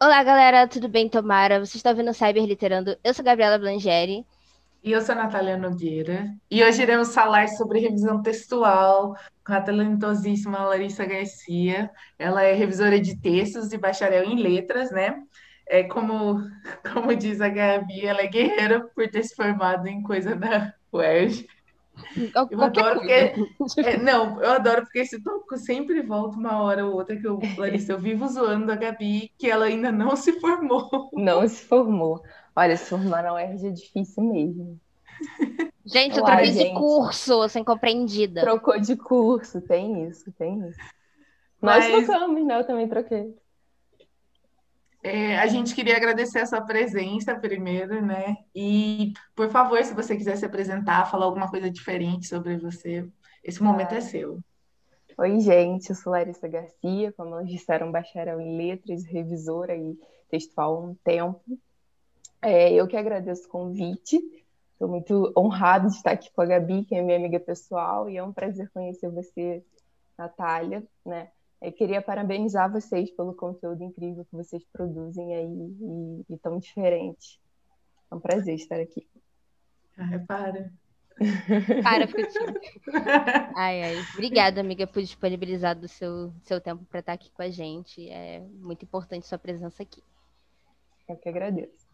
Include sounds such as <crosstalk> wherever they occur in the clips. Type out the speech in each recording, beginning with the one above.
Olá, galera, tudo bem? Tomara. Você está ouvindo Cyber Literando. Eu sou Gabriela Blangeri. E eu sou a Natália Nogueira. E hoje iremos falar sobre revisão textual com a talentosíssima Larissa Garcia. Ela é revisora de textos e bacharel em letras, né? É como, <laughs> como diz a Gabi, ela é guerreira por ter se formado em coisa da UERJ. Eu adoro porque. É, não, eu adoro porque esse tópico sempre volta uma hora ou outra que eu, Larissa, eu vivo zoando a Gabi que ela ainda não se formou. Não se formou. Olha, se formar na UERJ é difícil mesmo. Gente, eu troquei de curso, sem compreendida. Trocou de curso, tem isso, tem isso. Mas... Nós trocamos, né? Eu também troquei. É, a gente queria agradecer a sua presença primeiro, né? E, por favor, se você quiser se apresentar, falar alguma coisa diferente sobre você, esse momento é seu. Oi, gente, eu sou Larissa Garcia, como elas disseram, bacharel em letras, revisora e textual há um tempo. É, eu que agradeço o convite, estou muito honrado de estar aqui com a Gabi, que é minha amiga pessoal, e é um prazer conhecer você, Natália, né? Eu queria parabenizar vocês pelo conteúdo incrível que vocês produzem aí e, e tão diferente. É um prazer estar aqui. Ah, para. Para, fica <laughs> Ai, ai. Obrigada, amiga, por disponibilizar do seu, seu tempo para estar aqui com a gente. É muito importante sua presença aqui. Eu que agradeço.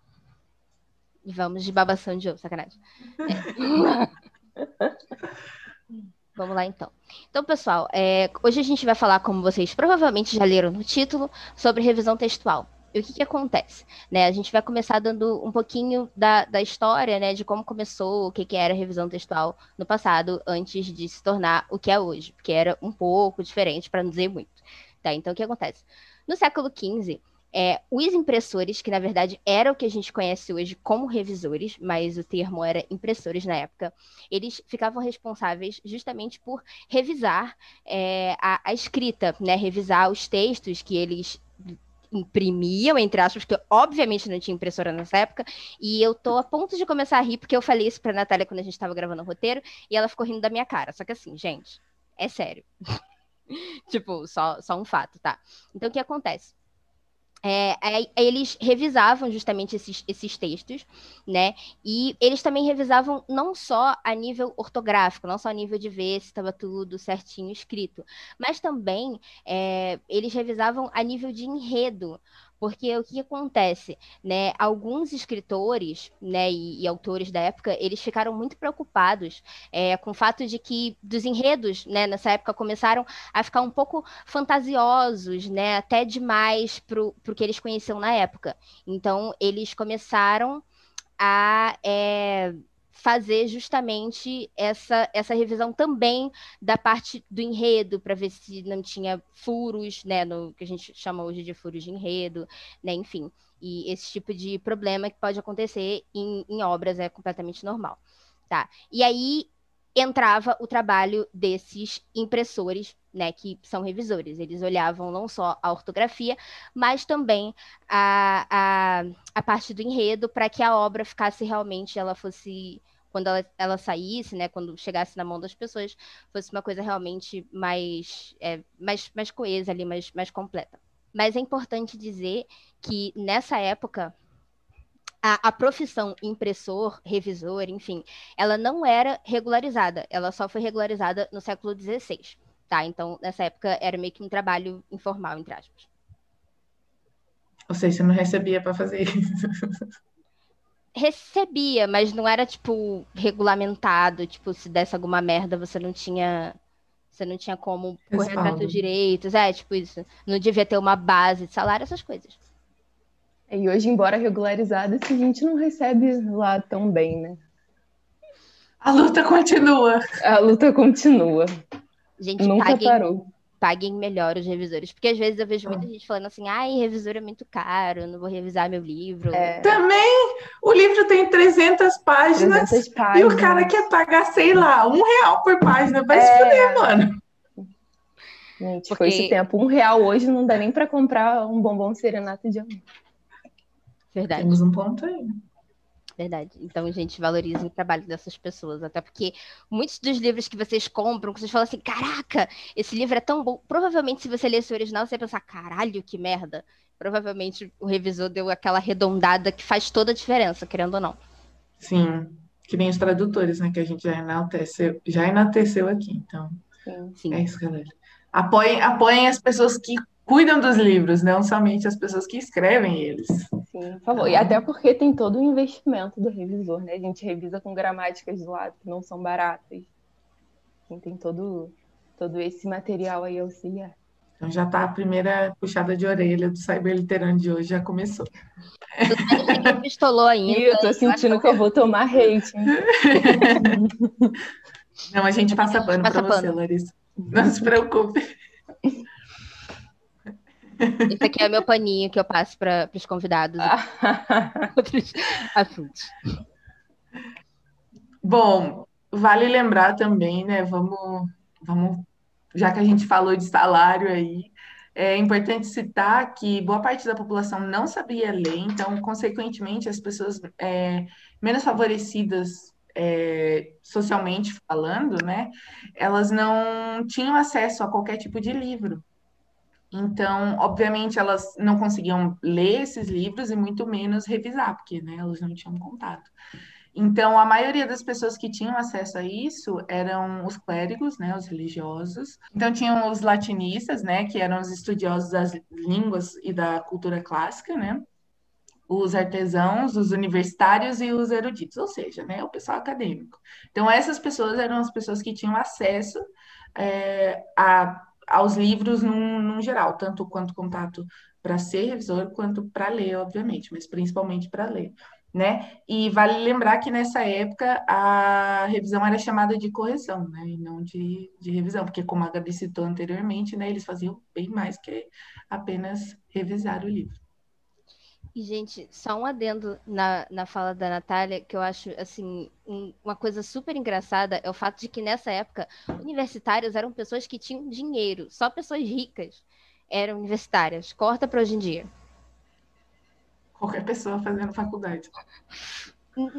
E vamos de babação de ovo, sacanagem. É. <laughs> <laughs> Vamos lá então. Então, pessoal, é, hoje a gente vai falar, como vocês provavelmente já leram no título, sobre revisão textual. E o que, que acontece? Né, a gente vai começar dando um pouquinho da, da história, né, de como começou, o que, que era revisão textual no passado, antes de se tornar o que é hoje, porque era um pouco diferente, para não dizer muito. Tá, então, o que acontece? No século XV, é, os impressores, que na verdade era o que a gente conhece hoje como revisores, mas o termo era impressores na época, eles ficavam responsáveis justamente por revisar é, a, a, escrita, né? revisar os textos que eles imprimiam, entre aspas, porque obviamente não tinha impressora nessa época, e eu tô a ponto de começar a rir, porque eu falei isso pra Natália quando a gente estava gravando o roteiro, e ela ficou rindo da minha cara. Só que assim, gente, é sério. <laughs> tipo, só, só um fato, tá? Então, o que acontece? É, eles revisavam justamente esses, esses textos, né? E eles também revisavam não só a nível ortográfico, não só a nível de ver se estava tudo certinho escrito, mas também é, eles revisavam a nível de enredo, porque o que acontece, né? Alguns escritores, né, e, e autores da época, eles ficaram muito preocupados é, com o fato de que dos enredos, né, nessa época começaram a ficar um pouco fantasiosos, né, até demais para o que eles conheciam na época. Então, eles começaram a é, fazer justamente essa, essa revisão também da parte do enredo, para ver se não tinha furos, né, no que a gente chama hoje de furos de enredo, né, enfim. E esse tipo de problema que pode acontecer em, em obras é completamente normal. Tá? E aí entrava o trabalho desses impressores, né, que são revisores. Eles olhavam não só a ortografia, mas também a, a, a parte do enredo para que a obra ficasse realmente, ela fosse quando ela, ela saísse, né, quando chegasse na mão das pessoas, fosse uma coisa realmente mais, é, mais, mais coesa ali, mais, mais completa. Mas é importante dizer que nessa época a, a, profissão impressor, revisor, enfim, ela não era regularizada, ela só foi regularizada no século XVI, tá? Então, nessa época era meio que um trabalho informal, entre aspas. Ou seja, você não recebia para fazer isso. <laughs> recebia, mas não era tipo regulamentado, tipo, se desse alguma merda, você não tinha você não tinha como correr atrás dos direitos, é, tipo isso. Não devia ter uma base de salário, essas coisas. E hoje, embora regularizada, a gente não recebe lá tão bem, né? A luta continua. A luta continua. Gente, Nunca paguem, parou. Paguem melhor os revisores. Porque às vezes eu vejo muita gente falando assim, ai, revisor é muito caro, não vou revisar meu livro. É... Também, o livro tem 300 páginas, 300 páginas, e o cara quer pagar, sei lá, um real por página. Vai é... se fuder, mano. Gente, Porque... foi esse tempo. Um real hoje não dá nem para comprar um bombom serenata de amor. Verdade. Temos um ponto aí. Verdade. Então, gente, valorizem o trabalho dessas pessoas. Até porque muitos dos livros que vocês compram, que vocês falam assim, caraca, esse livro é tão bom. Provavelmente, se você lesse o original, você ia pensar, caralho, que merda. Provavelmente o revisor deu aquela arredondada que faz toda a diferença, querendo ou não. Sim. Que nem os tradutores, né? Que a gente já enalteceu, já enalteceu aqui. Então, Sim. é isso, galera. Apoiem, apoiem as pessoas que cuidam dos livros, não somente as pessoas que escrevem eles. Sim, por favor. E até porque tem todo o investimento do revisor, né? A gente revisa com gramáticas do lado que não são baratas. tem todo, todo esse material aí auxiliar. Então já tá a primeira puxada de orelha do Cyberliterano de hoje, já começou. Você pistolou ainda. Eu tô sentindo que eu vou tomar hate. <laughs> Não, a gente passa pano pano. você, Larissa. Não se preocupe. Esse aqui é meu paninho que eu passo para os convidados. <laughs> outros assuntos. Bom, vale lembrar também, né? Vamos, vamos, já que a gente falou de salário aí, é importante citar que boa parte da população não sabia ler, então, consequentemente, as pessoas é, menos favorecidas é, socialmente falando, né, elas não tinham acesso a qualquer tipo de livro. Então, obviamente, elas não conseguiam ler esses livros e muito menos revisar, porque né, elas não tinham contato. Então, a maioria das pessoas que tinham acesso a isso eram os clérigos, né, os religiosos. Então, tinham os latinistas, né, que eram os estudiosos das línguas e da cultura clássica, né, os artesãos, os universitários e os eruditos, ou seja, né, o pessoal acadêmico. Então, essas pessoas eram as pessoas que tinham acesso é, a aos livros num, num geral, tanto quanto contato para ser revisor, quanto para ler, obviamente, mas principalmente para ler. Né? E vale lembrar que nessa época a revisão era chamada de correção, né? E não de, de revisão, porque como a Gabi citou anteriormente, né, eles faziam bem mais que apenas revisar o livro. E, gente, só um adendo na, na fala da Natália, que eu acho, assim, um, uma coisa super engraçada é o fato de que nessa época, universitários eram pessoas que tinham dinheiro, só pessoas ricas eram universitárias. Corta para hoje em dia. Qualquer pessoa fazendo faculdade.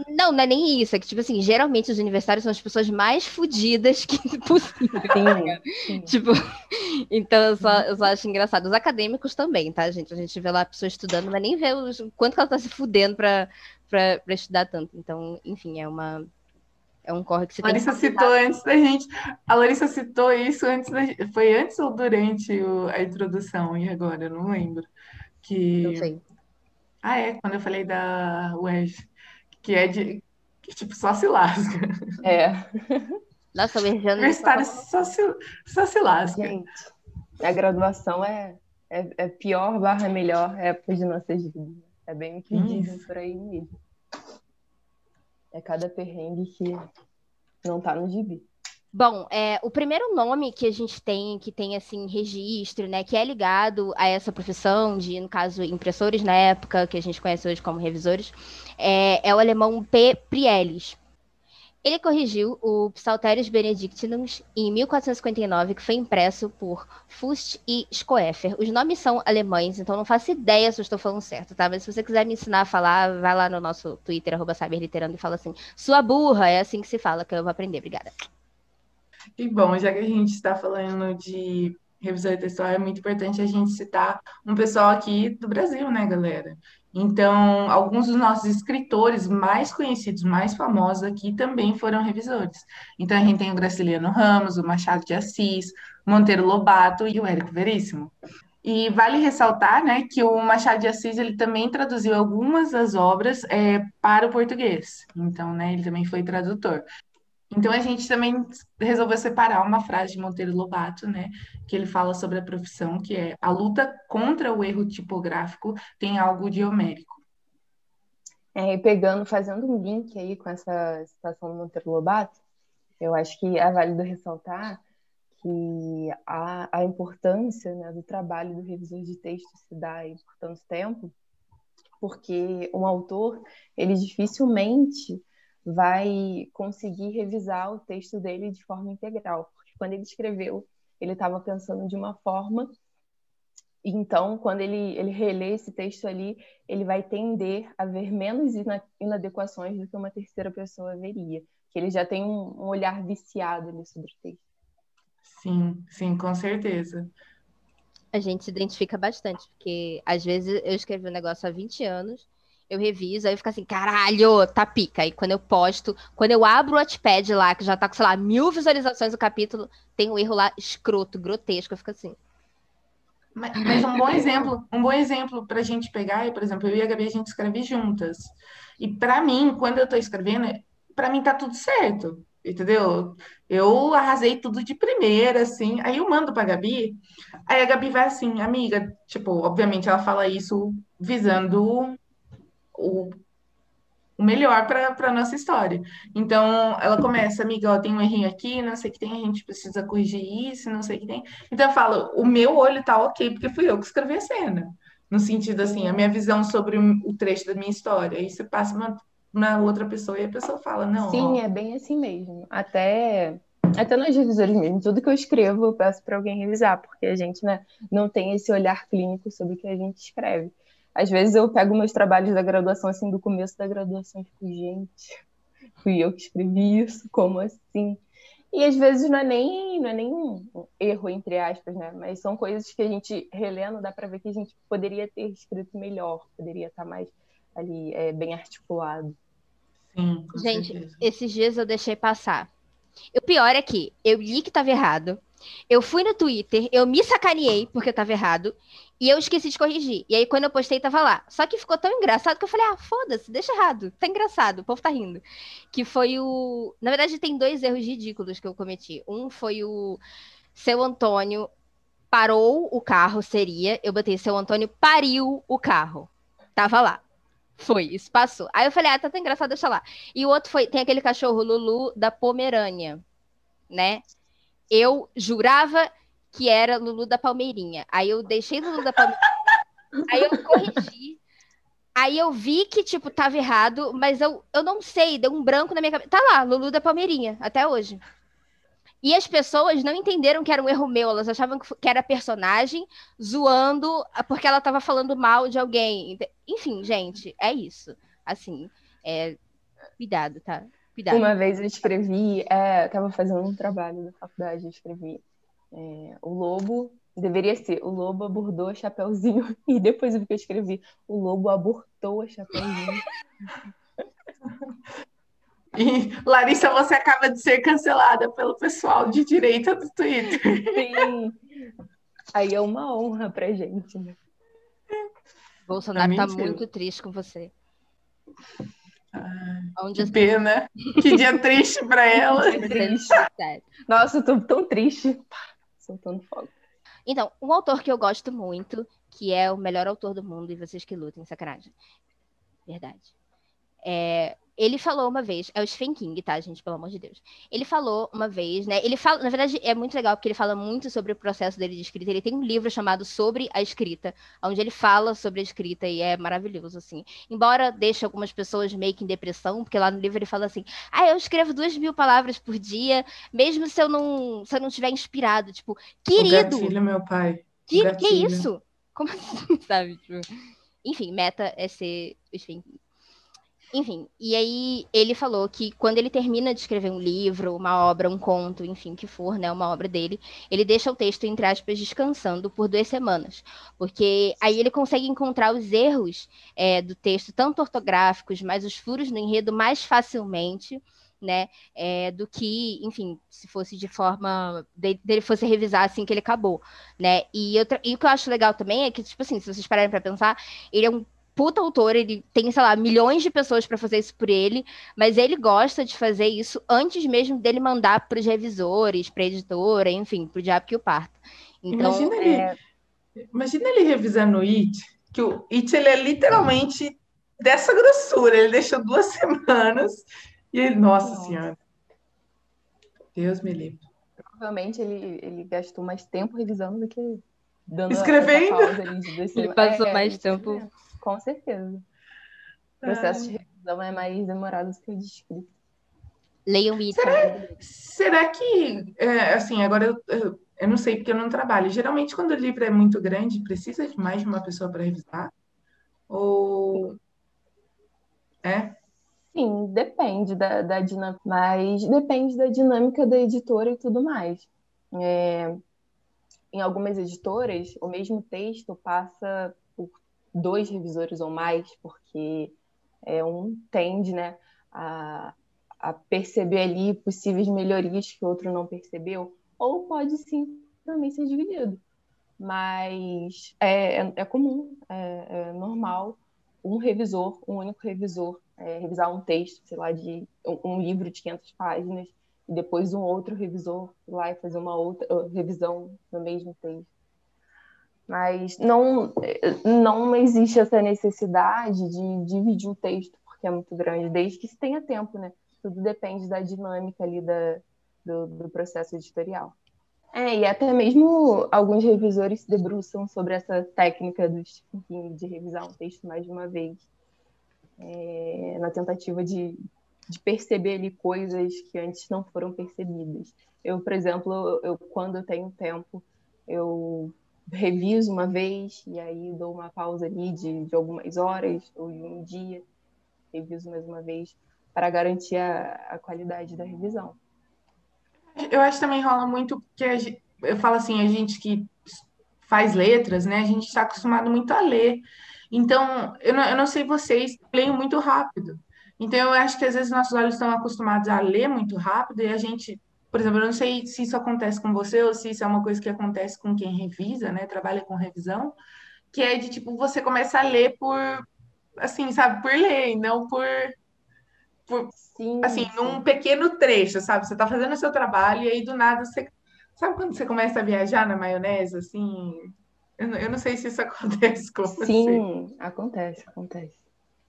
Não, não é nem isso. É que, tipo assim, geralmente os universitários são as pessoas mais fodidas que <laughs> possível. Sim, sim. Tipo, então eu só, eu só acho engraçado. Os acadêmicos também, tá, gente? A gente vê lá a pessoa estudando, mas nem vê o quanto que ela tá se fudendo pra, pra, pra estudar tanto. Então, enfim, é uma. É um corre que você Larissa tem que citou antes da gente. A Larissa citou isso antes da Foi antes ou durante o, a introdução? E agora? Eu não lembro. Que... Não sei. Ah, é, quando eu falei da UERJ que é de que tipo só se lasca. É. <laughs> Nossa, o Erjano. Universitário só se, só se lasca. Gente, a graduação é, é, é pior barra melhor época de nossas vidas. É bem o que hum. dizem por aí mesmo. É cada perrengue que não tá no gibi. Bom, é, o primeiro nome que a gente tem, que tem assim registro, né, que é ligado a essa profissão de, no caso, impressores na época, que a gente conhece hoje como revisores, é, é o alemão P. Prielis. Ele corrigiu o Psalterius Benedictinus em 1459, que foi impresso por Fust e Schoeffer. Os nomes são alemães, então não faço ideia se eu estou falando certo, tá? Mas se você quiser me ensinar a falar, vai lá no nosso Twitter, arroba Cyberliterando, e fala assim, sua burra, é assim que se fala, que eu vou aprender. Obrigada. E bom, já que a gente está falando de revisor textual, é muito importante a gente citar um pessoal aqui do Brasil, né, galera? Então, alguns dos nossos escritores mais conhecidos, mais famosos aqui também foram revisores. Então, a gente tem o Graciliano Ramos, o Machado de Assis, Monteiro Lobato e o Érico Veríssimo. E vale ressaltar, né, que o Machado de Assis ele também traduziu algumas das obras é, para o português. Então, né, ele também foi tradutor. Então a gente também resolveu separar uma frase de Monteiro Lobato, né, que ele fala sobre a profissão, que é a luta contra o erro tipográfico tem algo de homérico. É, pegando, fazendo um link aí com essa citação do Monteiro Lobato, eu acho que é válido ressaltar que a, a importância né, do trabalho do revisor de texto se dá aí por tanto tempo, porque um autor, ele dificilmente vai conseguir revisar o texto dele de forma integral, porque quando ele escreveu, ele estava pensando de uma forma, então, quando ele, ele relê esse texto ali, ele vai tender a ver menos inadequações do que uma terceira pessoa veria, que ele já tem um, um olhar viciado ali sobre o texto. Sim, sim, com certeza. A gente se identifica bastante, porque às vezes eu escrevi um negócio há 20 anos, eu reviso, aí eu fico assim, caralho, tá pica. Aí quando eu posto, quando eu abro o Watchpad lá, que já tá com, sei lá, mil visualizações o capítulo, tem um erro lá escroto, grotesco, eu fico assim. Mas, mas um bom exemplo, um bom exemplo pra gente pegar é, por exemplo, eu e a Gabi, a gente escreve juntas. E para mim, quando eu tô escrevendo, para mim tá tudo certo entendeu? Eu arrasei tudo de primeira, assim. Aí eu mando pra Gabi, aí a Gabi vai assim, amiga, tipo, obviamente ela fala isso visando o, o melhor para a nossa história. Então, ela começa, amiga, ó, tem um errinho aqui, não sei o que tem, a gente precisa corrigir isso, não sei o que tem. Então, eu falo, o meu olho tá ok, porque fui eu que escrevi a cena. No sentido, assim, a minha visão sobre o trecho da minha história. Aí você passa uma uma outra pessoa e a pessoa fala, não. Sim, ó. é bem assim mesmo. Até até nós revisores mesmo, tudo que eu escrevo eu peço para alguém revisar, porque a gente né, não tem esse olhar clínico sobre o que a gente escreve. Às vezes eu pego meus trabalhos da graduação, assim, do começo da graduação, e fico, gente, fui eu que escrevi isso, como assim? E às vezes não é nem, não é nem um erro, entre aspas, né? Mas são coisas que a gente relendo, dá para ver que a gente poderia ter escrito melhor, poderia estar mais ali é, bem articulado. Sim, Gente, certeza. esses dias eu deixei passar. O pior é que eu li que estava errado. Eu fui no Twitter, eu me sacaneei porque estava errado e eu esqueci de corrigir. E aí quando eu postei tava lá. Só que ficou tão engraçado que eu falei: "Ah, foda-se, deixa errado. Tá engraçado, o povo tá rindo". Que foi o, na verdade tem dois erros ridículos que eu cometi. Um foi o seu Antônio parou o carro, seria, eu botei seu Antônio pariu o carro. Tava lá. Foi, isso passou. Aí eu falei, ah, tá tão engraçado, deixa lá. E o outro foi, tem aquele cachorro Lulu da Pomerânia, né? Eu jurava que era Lulu da Palmeirinha. Aí eu deixei Lulu da Palmeirinha. aí eu corrigi. Aí eu vi que, tipo, tava errado, mas eu, eu não sei, deu um branco na minha cabeça. Tá lá, Lulu da Palmeirinha, até hoje. E as pessoas não entenderam que era um erro meu, elas achavam que era personagem zoando porque ela estava falando mal de alguém. Enfim, gente, é isso. Assim, é... cuidado, tá? Cuidado. Uma vez eu escrevi, é, eu estava fazendo um trabalho da faculdade, eu escrevi é, o lobo, deveria ser, o lobo abordou a Chapeuzinho, <laughs> e depois eu vi que eu escrevi, o lobo abortou a Chapeuzinho. <laughs> E, Larissa, você acaba de ser cancelada pelo pessoal de direita do Twitter. Sim. Aí é uma honra pra gente, né? Bolsonaro tá muito triste com você. Ai, Onde que pena. Que dia triste pra <laughs> ela. Nossa, eu tô tão triste. Soltando fogo. Então, um autor que eu gosto muito, que é o melhor autor do mundo, e vocês que lutem, sacanagem. Verdade. É ele falou uma vez, é o Stephen King, tá, gente, pelo amor de Deus. Ele falou uma vez, né? Ele fala, na verdade, é muito legal porque ele fala muito sobre o processo dele de escrita. Ele tem um livro chamado Sobre a Escrita, onde ele fala sobre a escrita e é maravilhoso, assim. Embora deixe algumas pessoas meio que em depressão, porque lá no livro ele fala assim: ah, eu escrevo duas mil palavras por dia, mesmo se eu não, se eu não estiver inspirado. Tipo, querido. O gatilho, meu pai. Que, que isso? Como assim, <laughs> sabe? Tipo, enfim, meta é ser o Stephen King. Enfim, e aí ele falou que quando ele termina de escrever um livro, uma obra, um conto, enfim, que for, né, uma obra dele, ele deixa o texto, entre aspas, descansando por duas semanas. Porque aí ele consegue encontrar os erros é, do texto, tanto ortográficos, mas os furos no enredo mais facilmente. Né, é, do que, enfim, se fosse de forma dele, dele fosse revisar assim que ele acabou, né? E, outra, e o que eu acho legal também é que, tipo assim, se vocês pararem para pensar, ele é um puta autor, ele tem, sei lá, milhões de pessoas para fazer isso por ele, mas ele gosta de fazer isso antes mesmo dele mandar para os revisores, para editora, enfim, para o diabo que o parta. Então, imagina, é... ele, imagina ele revisando o It, que o It ele é literalmente dessa grossura, ele deixou duas <laughs> semanas e ele, nossa, nossa. senhora, Deus me livre. Provavelmente ele, ele gastou mais tempo revisando do que dando Escrevendo? pausa dois Ele passou É, mais escrevendo. tempo. Com certeza. O processo de revisão é mais demorado do que o de escrita. Leiam It. Será que, é, assim, agora eu, eu, eu não sei porque eu não trabalho. Geralmente, quando o livro é muito grande, precisa de mais de uma pessoa para revisar? Ou. É? Sim, depende da, da dinâmica, mas depende da dinâmica da editora e tudo mais. É, em algumas editoras, o mesmo texto passa dois revisores ou mais, porque é, um tende, né, a, a perceber ali possíveis melhorias que o outro não percebeu, ou pode sim também ser dividido. Mas é, é, é comum, é, é normal um revisor, um único revisor, é, revisar um texto, sei lá, de um, um livro de 500 páginas, e depois um outro revisor lá e fazer uma outra uh, revisão no mesmo texto. Mas não, não existe essa necessidade de dividir o texto, porque é muito grande, desde que se tenha tempo, né? Tudo depende da dinâmica ali da, do, do processo editorial. É, e até mesmo alguns revisores se debruçam sobre essa técnica do King de revisar um texto mais de uma vez, é, na tentativa de, de perceber ali coisas que antes não foram percebidas. Eu, por exemplo, eu, quando eu tenho tempo, eu reviso uma vez e aí dou uma pausa ali de, de algumas horas ou de um dia, reviso mais uma vez para garantir a, a qualidade da revisão. Eu acho que também rola muito porque gente, eu falo assim, a gente que faz letras, né? A gente está acostumado muito a ler. Então, eu não, eu não sei vocês, leem muito rápido. Então, eu acho que às vezes nossos olhos estão acostumados a ler muito rápido e a gente, por exemplo, eu não sei se isso acontece com você ou se isso é uma coisa que acontece com quem revisa, né? Trabalha com revisão, que é de tipo, você começa a ler por, assim, sabe, por ler, não por por, Sim, assim, sim. num pequeno trecho, sabe? Você tá fazendo o seu trabalho e aí do nada você. Sabe quando você começa a viajar na maionese, assim? Eu, não- eu não sei se isso <laughs> acontece com você. Sim, acontece, acontece.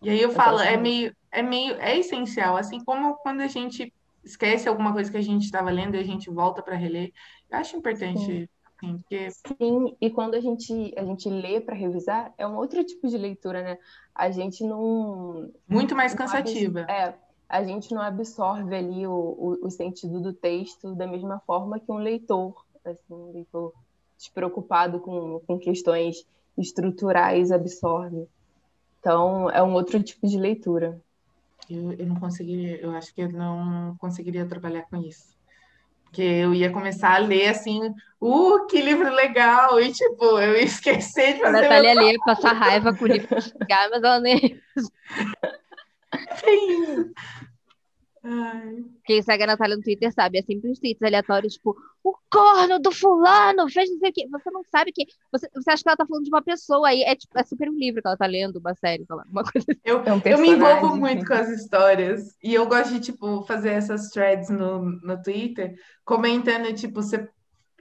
E aí eu falo, é meio, é meio, é essencial, assim como quando a gente esquece alguma coisa que a gente estava lendo e a gente volta para reler. Eu acho importante, assim, porque Sim, e quando a gente, a gente lê para revisar, é um outro tipo de leitura, né? A gente não, muito mais cansativa. é, a gente não absorve ali o, o, o sentido do texto da mesma forma que um leitor, assim, um leitor despreocupado com, com questões estruturais absorve. Então, é um outro tipo de leitura. Eu, eu não conseguiria, eu acho que eu não conseguiria trabalhar com isso. Porque eu ia começar a ler assim, uh, que livro legal! E tipo, eu ia esquecer de A fazer Natália lê, passar raiva com o livro chegar, mas ela nem. <laughs> <laughs> meu Ai, Quem segue a Natália no Twitter sabe, é sempre uns tweets aleatórios, tipo, o corno do fulano fez não sei o quê. Você não sabe que. Você, você acha que ela tá falando de uma pessoa aí. É, tipo, é super um livro que ela tá lendo, uma série, sei lá, uma coisa assim. Eu, É um eu me envolvo muito com as histórias. E eu gosto de, tipo, fazer essas threads no, no Twitter, comentando, tipo, você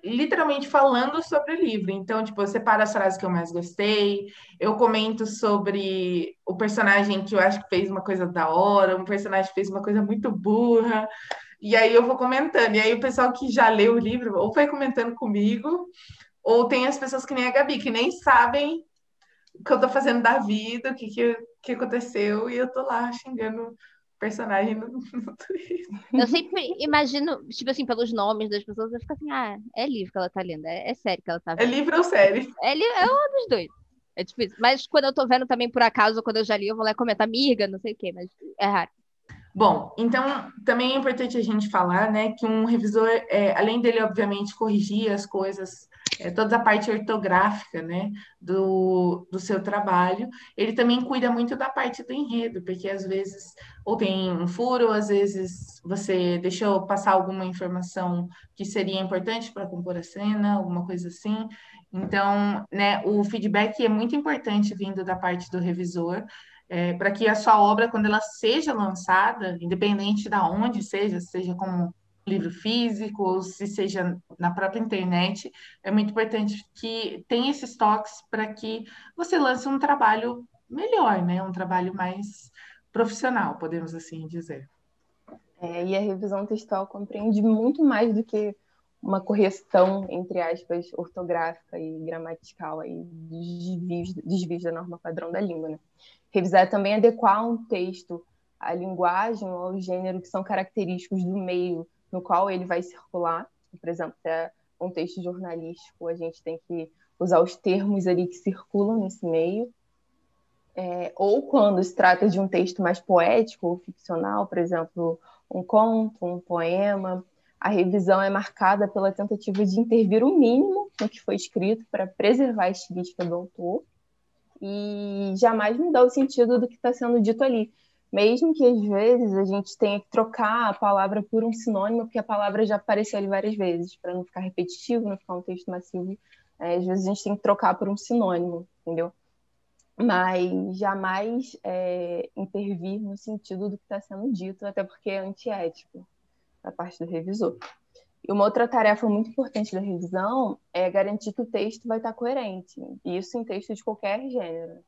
literalmente falando sobre o livro. Então, tipo, eu separo as frases que eu mais gostei, eu comento sobre o personagem que eu acho que fez uma coisa da hora, um personagem que fez uma coisa muito burra. E aí eu vou comentando. E aí o pessoal que já leu o livro ou vai comentando comigo, ou tem as pessoas que nem a Gabi, que nem sabem o que eu tô fazendo da vida, o que, que, que aconteceu, e eu tô lá xingando personagem no, <laughs> no Twitter. Eu sempre imagino, tipo assim, pelos nomes das pessoas, eu fico assim, ah, é livro que ela tá lendo, é, é série que ela tá É vendo. livro ou série? É, li- é um dos dois. É difícil. Mas quando eu tô vendo também por acaso, quando eu já li, eu vou lá comentar, amiga, não sei o quê, mas é raro. Bom, então também é importante a gente falar, né, que um revisor, é, além dele, obviamente, corrigir as coisas, é, toda a parte ortográfica, né, do, do seu trabalho, ele também cuida muito da parte do enredo, porque às vezes ou tem um furo, ou às vezes você deixou passar alguma informação que seria importante para compor a cena, alguma coisa assim. Então, né, o feedback é muito importante vindo da parte do revisor, é, para que a sua obra, quando ela seja lançada, independente de onde seja, seja como livro físico ou se seja na própria internet, é muito importante que tenha esses toques para que você lance um trabalho melhor, né? Um trabalho mais profissional, podemos assim dizer. É, e a revisão textual compreende muito mais do que uma correção, entre aspas, ortográfica e gramatical aí, desvios, desvios da norma padrão da língua. Né? Revisar é também adequar um texto à linguagem ou ao gênero que são característicos do meio no qual ele vai circular. Por exemplo, se é um texto jornalístico, a gente tem que usar os termos ali que circulam nesse meio. É, ou quando se trata de um texto mais poético ou ficcional, por exemplo, um conto, um poema, a revisão é marcada pela tentativa de intervir o mínimo no que foi escrito para preservar a estilística do autor e jamais mudar o sentido do que está sendo dito ali. Mesmo que às vezes a gente tenha que trocar a palavra por um sinônimo, porque a palavra já apareceu ali várias vezes, para não ficar repetitivo, não ficar um texto massivo. É, às vezes a gente tem que trocar por um sinônimo, entendeu? Mas jamais é, intervir no sentido do que está sendo dito, até porque é antiético da parte do revisor. E uma outra tarefa muito importante da revisão é garantir que o texto vai estar coerente, isso em texto de qualquer gênero.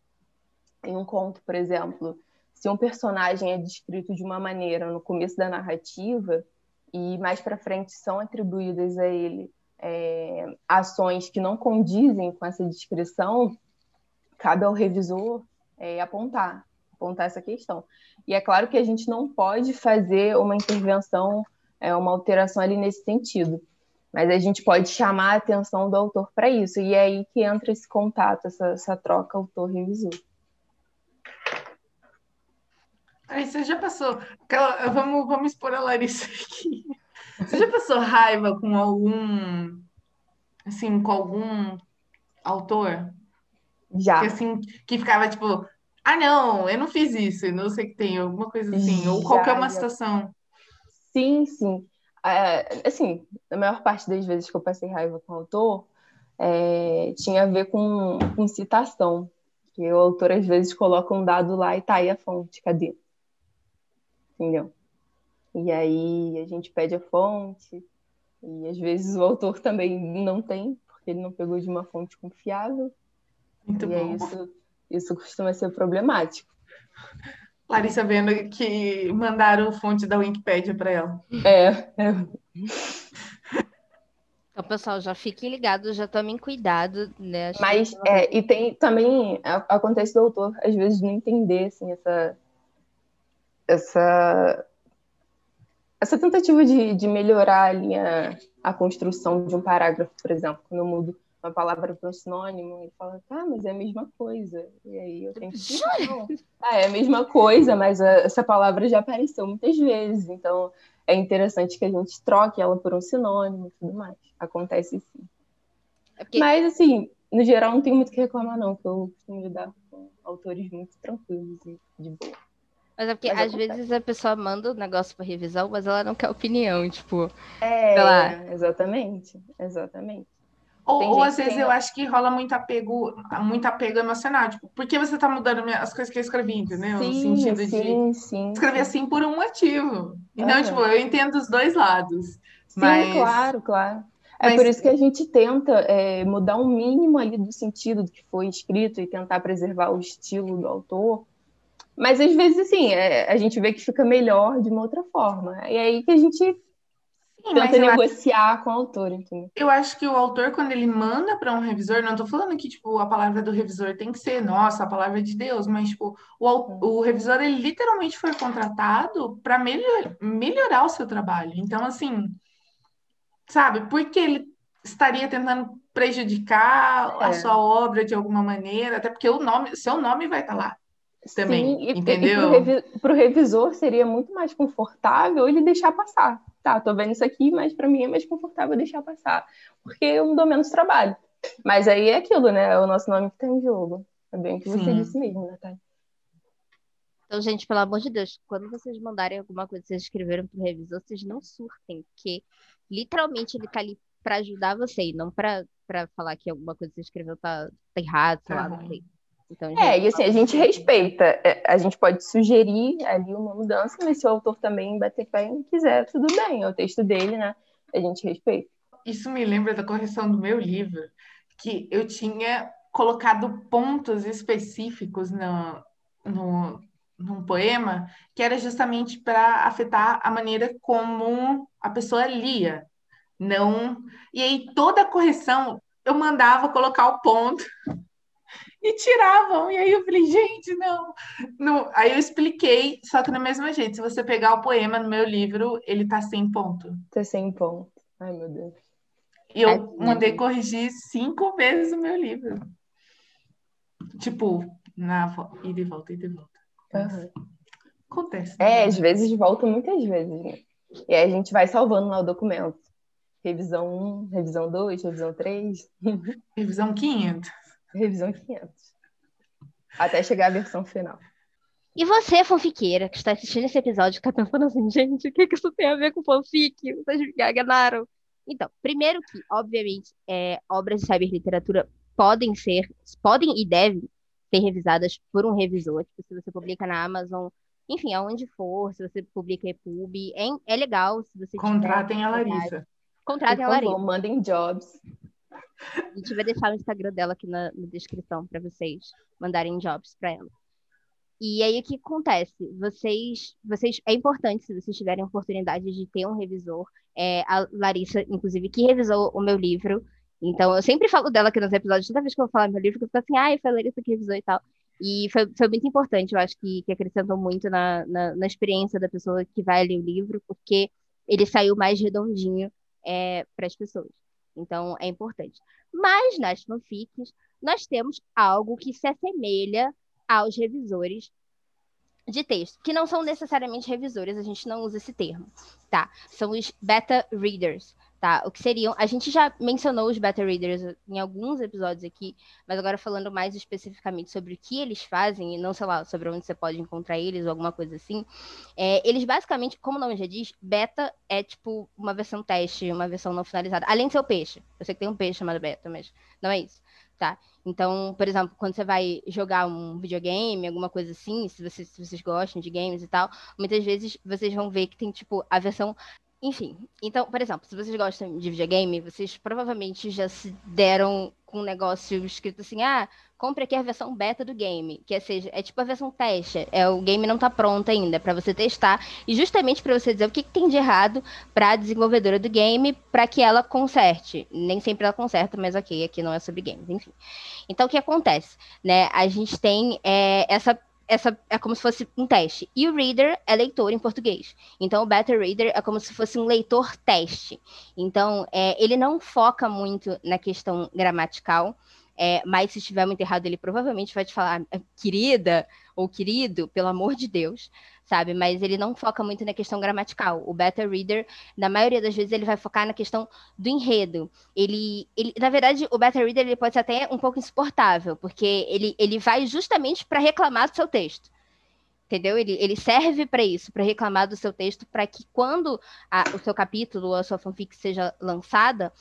Em um conto, por exemplo, se um personagem é descrito de uma maneira no começo da narrativa e mais para frente são atribuídas a ele é, ações que não condizem com essa descrição, cabe ao revisor é, apontar, apontar essa questão. E é claro que a gente não pode fazer uma intervenção é uma alteração ali nesse sentido. Mas a gente pode chamar a atenção do autor para isso, e é aí que entra esse contato, essa, essa troca autor-revisor. Aí você já passou. Aquela, vamos, vamos expor a Larissa aqui. Você já passou raiva com algum. Assim, com algum autor? Já. Que, assim, que ficava tipo, ah, não, eu não fiz isso, não sei que tem, alguma coisa assim, ou qualquer uma já. situação. Sim, sim. É, assim, a maior parte das vezes que eu passei raiva com o autor é, tinha a ver com, com citação. Que o autor às vezes coloca um dado lá e tá aí a fonte, cadê? Entendeu? E aí a gente pede a fonte, e às vezes o autor também não tem, porque ele não pegou de uma fonte confiável. Muito e bom. isso, isso costuma ser problemático. Larissa vendo que mandaram fonte da Wikipedia para ela. É. é. <laughs> Então, pessoal, já fiquem ligados, já tomem cuidado, né? Acho Mas, que... é, e tem também, acontece do autor, às vezes, não entender, assim, essa, essa, essa tentativa de, de melhorar a linha, a construção de um parágrafo, por exemplo, quando eu mudo uma palavra para um sinônimo, ele fala, tá, mas é a mesma coisa. E aí eu tenho que <laughs> dizer, não. Ah, é a mesma coisa, mas a, essa palavra já apareceu muitas vezes, então é interessante que a gente troque ela por um sinônimo e tudo mais. Acontece sim. É porque... Mas, assim, no geral, não tenho muito o que reclamar, não, porque eu costumo lidar com autores muito tranquilos e de boa. Mas é porque mas às acontece. vezes a pessoa manda o negócio para revisão, mas ela não quer opinião, tipo. É, exatamente, exatamente. Ou, ou às vezes eu acho que rola muito apego, muito apego emocional. Tipo, por que você tá mudando as coisas que eu escrevi, entendeu? Sim, no sentido sim, de sim, escrever assim por um motivo. Então, uhum. tipo, eu entendo os dois lados. Sim, mas... claro, claro. É mas... por isso que a gente tenta é, mudar um mínimo ali do sentido do que foi escrito e tentar preservar o estilo do autor. Mas às vezes, assim, é, a gente vê que fica melhor de uma outra forma. E é aí que a gente Sim, Tenta negociar acho... com o autor, entendeu? Eu acho que o autor, quando ele manda para um revisor, não estou falando que tipo, a palavra do revisor tem que ser, nossa, a palavra de Deus, mas tipo, o, o revisor ele literalmente foi contratado para melhor, melhorar o seu trabalho. Então, assim, sabe, por que ele estaria tentando prejudicar é. a sua obra de alguma maneira, até porque o nome, seu nome vai estar tá lá também, Sim, entendeu? E para o revisor seria muito mais confortável ele deixar passar tá, tô vendo isso aqui, mas para mim é mais confortável deixar passar, porque eu me dou menos trabalho. Mas aí é aquilo, né? É o nosso nome que tá em jogo. É bem o que você Sim. disse mesmo, Natália. Então, gente, pelo amor de Deus, quando vocês mandarem alguma coisa que vocês escreveram pro revisor, vocês não surtem, porque literalmente ele tá ali para ajudar você e não para falar que alguma coisa que você escreveu tá, tá errado, sei lá, não sei. Então, é, e assim, a gente respeita. É, a gente pode sugerir ali uma mudança, mas se o autor também bater pé e quiser, tudo bem, é o texto dele, né? A gente respeita. Isso me lembra da correção do meu livro, que eu tinha colocado pontos específicos no, no, num poema, que era justamente para afetar a maneira como a pessoa lia. não. E aí toda a correção eu mandava colocar o ponto e tiravam. E aí eu falei, gente, não. não. Aí eu expliquei, só que do mesmo jeito, se você pegar o poema no meu livro, ele tá sem ponto. Tá sem ponto. Ai, meu Deus. E eu é, mandei corrigir cinco vezes o meu livro. Tipo, na ida e volta, ida e volta. Uhum. Acontece. Né? É, às vezes volta muitas vezes, né? E aí a gente vai salvando lá o documento. Revisão 1, revisão 2, revisão 3. Revisão 500. Revisão 500. Até chegar a versão final. E você, fanfiqueira, que está assistindo esse episódio, que está pensando assim, gente, o que, que isso tem a ver com fanfic? Vocês me enganaram. Então, primeiro que, obviamente, é, obras de cyberliteratura podem ser, podem e devem ser revisadas por um revisor. Tipo, se você publica na Amazon, enfim, aonde for, se você publica EPUB, é, é legal se você Contratem a Larissa. Contratem a Larissa. mandem jobs. A gente vai deixar o Instagram dela aqui na, na descrição para vocês mandarem jobs para ela. E aí o que acontece? Vocês, vocês é importante se vocês tiverem a oportunidade de ter um revisor. É, a Larissa, inclusive, que revisou o meu livro. Então eu sempre falo dela aqui nos episódios. Toda vez que eu vou falar meu livro, eu fico assim, ai, foi a Larissa que revisou e tal. E foi, foi muito importante, eu acho que, que acrescentou muito na, na, na experiência da pessoa que vai ler o livro, porque ele saiu mais redondinho é, para as pessoas. Então, é importante. Mas nas fanfics, nós temos algo que se assemelha aos revisores de texto, que não são necessariamente revisores, a gente não usa esse termo, tá? São os beta readers, tá? O que seriam, a gente já mencionou os beta readers em alguns episódios aqui, mas agora falando mais especificamente sobre o que eles fazem e não, sei lá, sobre onde você pode encontrar eles ou alguma coisa assim. É, eles basicamente, como o nome já diz, beta é tipo uma versão teste, uma versão não finalizada, além de ser o peixe. Eu sei que tem um peixe chamado beta, mas não é isso, tá? Então, por exemplo, quando você vai jogar um videogame, alguma coisa assim, se vocês, se vocês gostam de games e tal, muitas vezes vocês vão ver que tem, tipo, a versão enfim, então, por exemplo, se vocês gostam de videogame, vocês provavelmente já se deram com um negócio escrito assim: ah, compre aqui a versão beta do game, que é, seja, é tipo a versão teste, é o game não está pronto ainda para você testar e justamente para você dizer o que, que tem de errado para a desenvolvedora do game para que ela conserte. Nem sempre ela conserta, mas ok, aqui não é sobre games, enfim. Então o que acontece, né? A gente tem é, essa essa é como se fosse um teste. E o reader é leitor em português. Então, o beta reader é como se fosse um leitor teste. Então, é, ele não foca muito na questão gramatical, é, mas se estiver muito errado, ele provavelmente vai te falar, querida ou querido, pelo amor de Deus sabe? Mas ele não foca muito na questão gramatical. O beta reader, na maioria das vezes, ele vai focar na questão do enredo. Ele, ele na verdade, o beta reader ele pode ser até um pouco insuportável, porque ele, ele vai justamente para reclamar do seu texto. Entendeu? Ele, ele serve para isso, para reclamar do seu texto, para que quando a, o seu capítulo ou a sua fanfic seja lançada,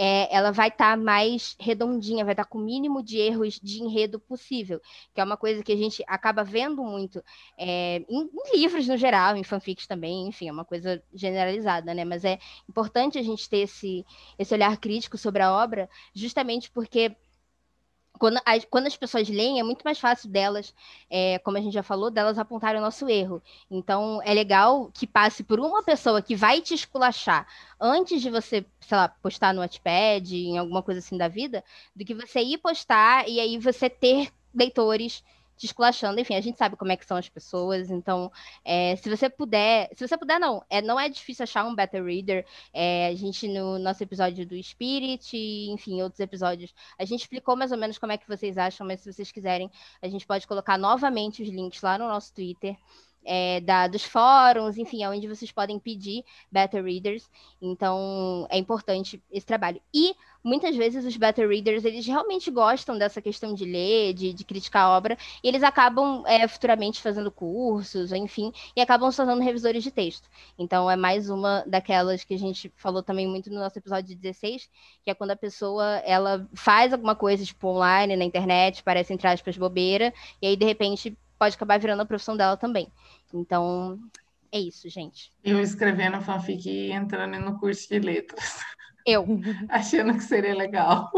é, ela vai estar tá mais redondinha, vai estar tá com o mínimo de erros de enredo possível, que é uma coisa que a gente acaba vendo muito é, em, em, livros no geral, em fanfics também, enfim, é uma coisa generalizada, né? Mas é importante a gente ter esse, esse olhar crítico sobre a obra, justamente porque quando, as, quando as pessoas leem, é muito mais fácil delas, é, como a gente já falou, delas apontarem o nosso erro. Então, é legal que passe por uma pessoa que vai te esculachar antes de você, sei lá, postar no Wattpad, em alguma coisa assim da vida, do que você ir postar e aí você ter leitores te esculachando. Enfim, a gente sabe como é que são as pessoas. Então, é, se você puder, se você puder, não, é, não é difícil achar um beta reader. É, a gente, no nosso episódio do Spirit, enfim, outros episódios, a gente explicou mais ou menos como é que vocês acham, mas se vocês quiserem, a gente pode colocar novamente os links lá no nosso Twitter é, da, dos fóruns, enfim, é onde vocês podem pedir beta readers. Então, é importante esse trabalho. E muitas vezes os beta readers eles realmente gostam dessa questão de ler, de, de criticar a obra, e eles acabam é, futuramente fazendo cursos, enfim, e acabam se tornando revisores de texto. Então, é mais uma daquelas que a gente falou também muito no nosso episódio 16, que é quando a pessoa ela faz alguma coisa, tipo, online, na internet, parece, entre aspas, bobeira, e aí, de repente, pode acabar virando a profissão dela também. Então, é isso, gente. Eu escrevendo fanfic e entrando no curso de letras. Eu. <laughs> Achando que seria legal.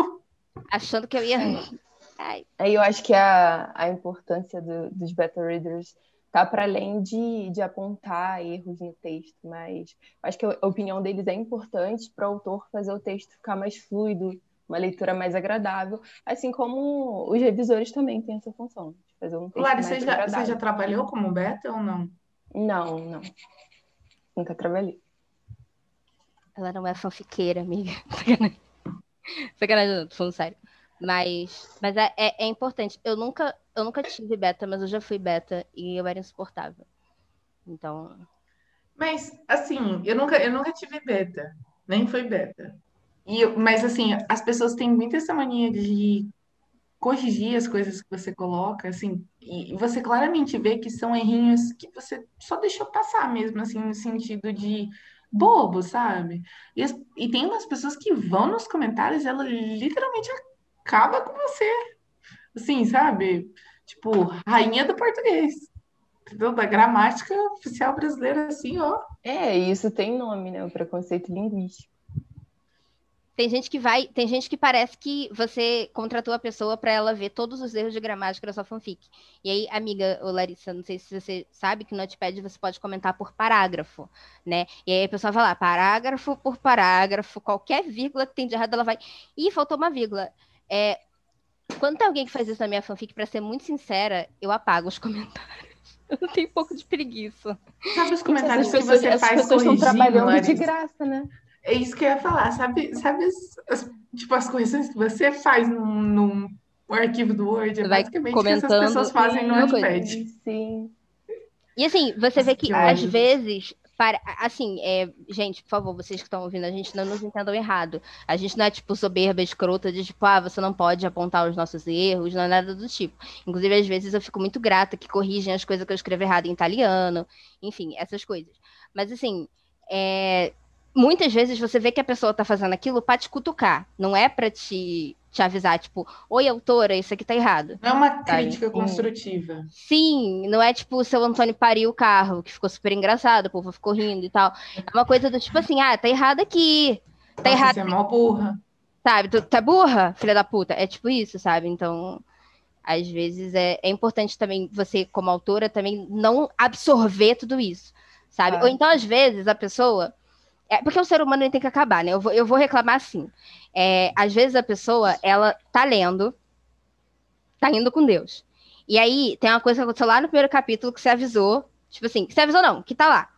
Achando que eu ia. Ai. Aí eu acho que a, a importância do, dos beta readers tá para além de, de apontar erros no texto, mas acho que a opinião deles é importante para o autor fazer o texto ficar mais fluido, uma leitura mais agradável, assim como os revisores também têm essa função, fazer um texto Lari, você já, você já trabalhou como beta ou não? Não, não. Nunca trabalhei. Ela não é fanfiqueira, amiga. Sacanagem. Sacanagem, não, tô falando sério. Mas, mas é, é, é importante. Eu nunca, eu nunca tive beta, mas eu já fui beta e eu era insuportável. Então, Mas, assim, eu nunca, eu nunca tive beta, nem fui beta. E mas, assim, as pessoas têm muito essa mania de corrigir as coisas que você coloca, assim, e você claramente vê que são errinhos que você só deixou passar mesmo, assim, no sentido de bobo, sabe? E, e tem umas pessoas que vão nos comentários, ela literalmente acaba com você, assim, sabe? Tipo, rainha do português? Da gramática oficial brasileira, assim, ó. É, isso tem nome, né? O preconceito linguístico. Tem gente que vai, tem gente que parece que você contratou a pessoa para ela ver todos os erros de gramática da sua fanfic. E aí, amiga, ô Larissa, não sei se você sabe que no Notepad você pode comentar por parágrafo, né? E aí a pessoa vai lá, parágrafo por parágrafo, qualquer vírgula que tem de errado, ela vai. Ih, faltou uma vírgula. É, quando tem alguém que faz isso na minha fanfic, para ser muito sincera, eu apago os <laughs> comentários. Eu tenho um pouco de preguiça. Sabe os comentários que pessoas, você faz pessoas estão trabalhando de Larissa? graça, né? É isso que eu ia falar, sabe? Sabe as, as- tipo, as correções que você faz num, num arquivo do Word? É vai basicamente o que essas pessoas fazem no. Notepad. Sim. E assim, você vê que Que às vezes, para, assim, é, gente, por favor, vocês que estão ouvindo, a gente não nos entendam errado. A gente não é tipo soberba, escrota, de tipo, ah, você não pode apontar os nossos erros, não é nada do tipo. Inclusive, às vezes eu fico muito grata que corrigem as coisas que eu escrevo errado em italiano, enfim, essas coisas. Mas assim, é, muitas vezes você vê que a pessoa tá fazendo aquilo pra te cutucar, não é pra te, te avisar, tipo, oi, autora, isso aqui tá errado. Não é uma Sabe? crítica construtiva. Sim, não é tipo o seu Antônio pariu o carro, que ficou super engraçado, o povo ficou rindo e tal. É uma coisa do tipo assim, ah, tá errado aqui, tá Nossa, errado, você é mó burra. sabe? Tu, é burra, filha da puta. É tipo isso, sabe? Então, às vezes é, é importante também você, como autora, também não absorver tudo isso, sabe? Claro. Ou então, às vezes, a pessoa. É, porque o ser humano tem que acabar, né? Eu vou, eu vou reclamar assim. É, às vezes a pessoa, ela tá lendo, tá indo com Deus. E aí tem uma coisa que aconteceu lá no primeiro capítulo que você avisou. Tipo assim, que você avisou não, que tá lá.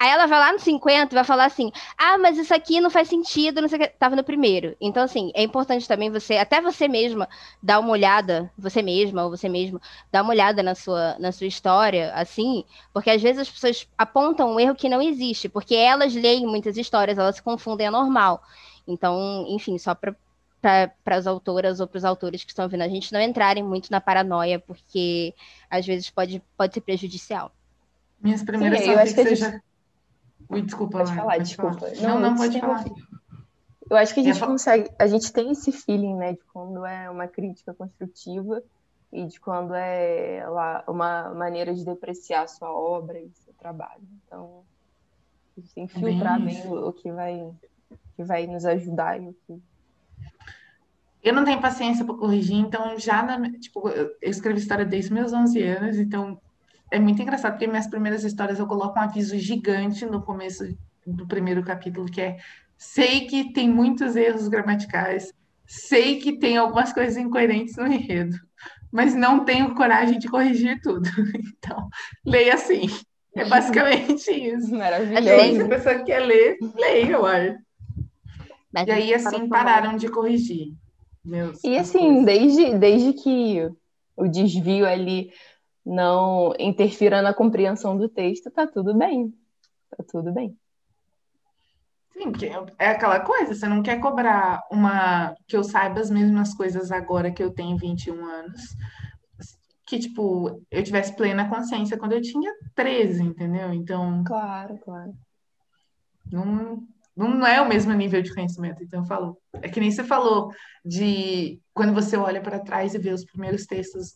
Aí ela vai lá no 50 e vai falar assim: ah, mas isso aqui não faz sentido, não sei o que. Tava no primeiro. Então, assim, é importante também você, até você mesma, dar uma olhada, você mesma ou você mesmo, dar uma olhada na sua, na sua história, assim, porque às vezes as pessoas apontam um erro que não existe, porque elas leem muitas histórias, elas se confundem, é normal. Então, enfim, só para para as autoras ou para os autores que estão ouvindo a gente não entrarem muito na paranoia, porque às vezes pode, pode ser prejudicial. Minhas primeiras eu acho que gente- já... Ui, desculpa, Pode falar, pode desculpa. falar. Não, Não, não, pode falar. Eu acho que a ia gente fa- consegue, a gente tem esse feeling, né, de quando é uma crítica construtiva e de quando é lá, uma maneira de depreciar a sua obra e seu trabalho. Então, a gente tem que É bem filtrar bem isso. o, o que vai, que vai nos ajudar e o que Eu não tenho paciência para corrigir, então já na, tipo, eu eu escrevo história desde meus 11 anos, então é muito engraçado, porque minhas primeiras histórias eu coloco um aviso gigante no começo do primeiro capítulo, que é sei que tem muitos erros gramaticais, sei que tem algumas coisas incoerentes no enredo, mas não tenho coragem de corrigir tudo. <laughs> Então, leia assim. É basicamente isso. E aí, se a maravilhoso. pessoa quer ler, leia, uai. Mas E aí, assim, pararam de corrigir. Meus, E as assim, desde, desde que o desvio ali não interfira na compreensão do texto, tá tudo bem. Tá tudo bem. Sim, porque é aquela coisa, você não quer cobrar uma que eu saiba as mesmas coisas agora que eu tenho 21 anos, que tipo, eu tivesse plena consciência quando eu tinha 13, entendeu? Então, Claro, claro. não, não é o mesmo nível de conhecimento. Então, eu falo, é que nem você falou de quando você olha para trás e vê os primeiros textos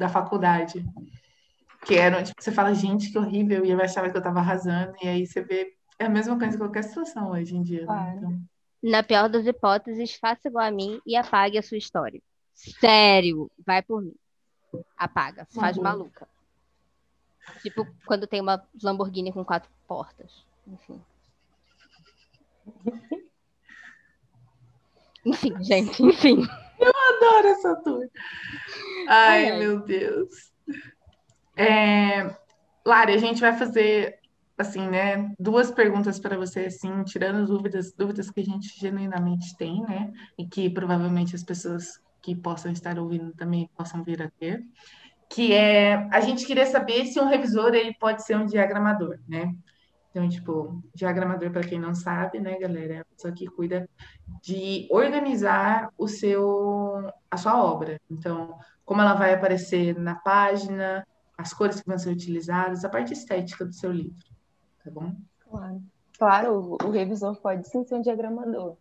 da faculdade, que eram, tipo, você fala, gente, que horrível, e eu achava que eu tava arrasando, e aí você vê, é a mesma coisa em qualquer situação hoje em dia, né? Claro. Então, Na pior das hipóteses, faça igual a mim e apague a sua história. Sério, vai por mim. Apaga, se faz Uhum. maluca. Tipo quando tem uma Lamborghini com quatro portas. Enfim. <laughs> Enfim, gente, enfim. Eu adoro essa turma. Ai, meu Deus. É... Lari, a gente vai fazer assim, né, duas perguntas para você, assim, tirando dúvidas, dúvidas que a gente genuinamente tem, né, e que provavelmente as pessoas que possam estar ouvindo também possam vir a ter, que é, a gente queria saber se um revisor, ele pode ser um diagramador, né, então, tipo, diagramador, para quem não sabe, né, galera, é a pessoa que cuida de organizar o seu, a sua obra. Então, como ela vai aparecer na página, as cores que vão ser utilizadas, a parte estética do seu livro, tá bom? Claro, claro o, revisor pode sim ser um diagramador.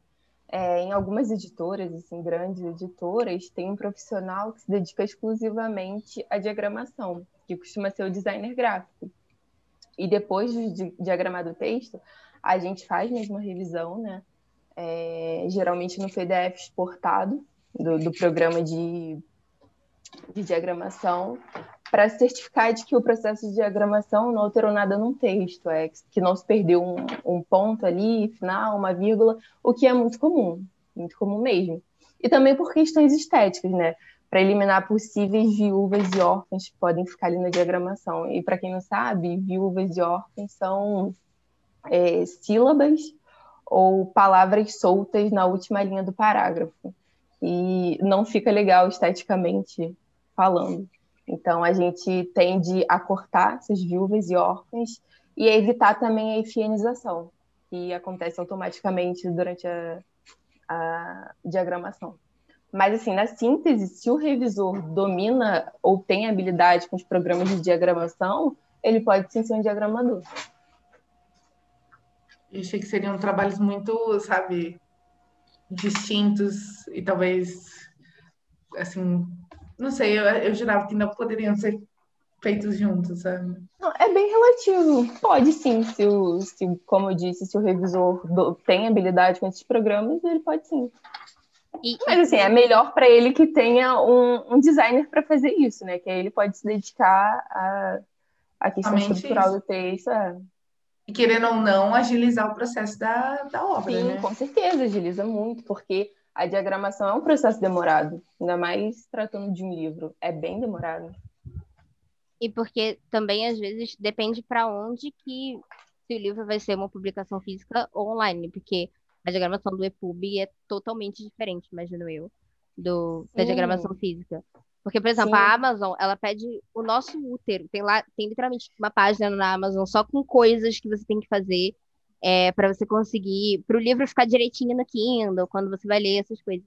É, em algumas editoras, assim, grandes editoras, tem um profissional que se dedica exclusivamente à diagramação, que costuma ser o designer gráfico. E depois de diagramar o texto, a gente faz mesmo a revisão, né? É, geralmente no PDF exportado do, do programa de, de diagramação, para certificar de que o processo de diagramação não alterou nada no texto, é que não se perdeu um, um ponto ali, final, uma vírgula, o que é muito comum, muito comum mesmo. E também por questões estéticas, né? Para eliminar possíveis viúvas e órfãos que podem ficar ali na diagramação. E para quem não sabe, viúvas e órfãos são é, sílabas ou palavras soltas na última linha do parágrafo. E não fica legal esteticamente falando. Então, a gente tende a cortar essas viúvas e órfãos e a evitar também a efienização, que acontece automaticamente durante a, a diagramação. Mas, assim, na síntese, se o revisor domina ou tem habilidade com os programas de diagramação, ele pode sim ser um diagramador. Eu achei que seriam trabalhos muito, sabe, distintos e talvez, assim, não sei, eu, eu jurava que não poderiam ser feitos juntos, sabe? Não, é bem relativo. Pode sim, se, o, se como eu disse, se o revisor do, tem habilidade com esses programas, ele pode sim. E, Mas assim, é melhor para ele que tenha um, um designer para fazer isso, né? Que aí ele pode se dedicar à, à questão estrutural isso. do texto. É. E querendo ou não, agilizar o processo da, da obra, Sim, né? com certeza, agiliza muito, porque a diagramação é um processo demorado, ainda mais tratando de um livro. É bem demorado. E porque também, às vezes, depende para onde que se o livro vai ser uma publicação física ou online, porque a diagramação do EPUB é totalmente diferente, imagino eu, do, da diagramação física. Porque, por exemplo, Sim. a Amazon, ela pede o nosso útero. Tem lá, tem literalmente uma página na Amazon só com coisas que você tem que fazer é, para você conseguir, para o livro ficar direitinho no Kindle, quando você vai ler essas coisas.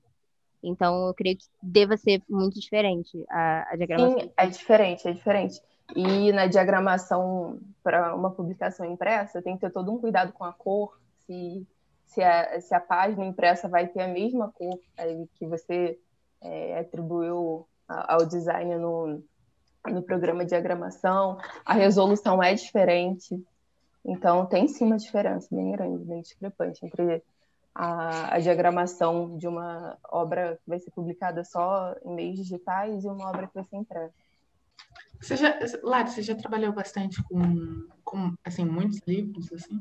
Então, eu creio que deva ser muito diferente a, a diagramação. Sim, é diferente, é diferente. E na diagramação para uma publicação impressa, tem que ter todo um cuidado com a cor, se se a, se a página impressa vai ter a mesma cor que você é, atribuiu ao design no, no programa de diagramação, a resolução é diferente. Então, tem sim uma diferença bem grande, bem discrepante entre a, a, diagramação de uma obra que vai ser publicada só em meios digitais e uma obra que vai ser impressa. Você já, você já trabalhou bastante com, com assim, muitos livros, assim?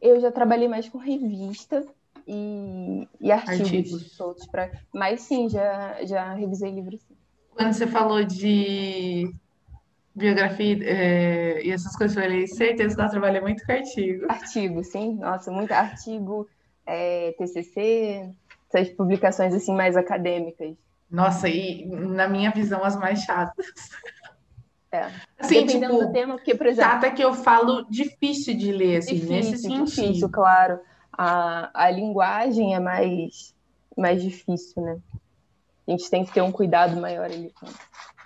Eu já trabalhei mais com revista e, e artigos, artigos. soltos para. Mas sim, já, já revisei livros. Quando você falou de biografia é, e essas coisas, eu falei, certeza que ela trabalha muito com artigo. Artigo, sim. Nossa, muito artigo, é, TCC, essas publicações assim mais acadêmicas. Nossa, e na minha visão, as mais chatas. É. Assim, Dependendo tipo, do tema, porque, por exemplo. Chata que eu falo difícil de ler, assim, difícil, nesse sentido. Difícil, claro. A, a linguagem é mais, mais difícil, né? A gente tem que ter um cuidado maior ali.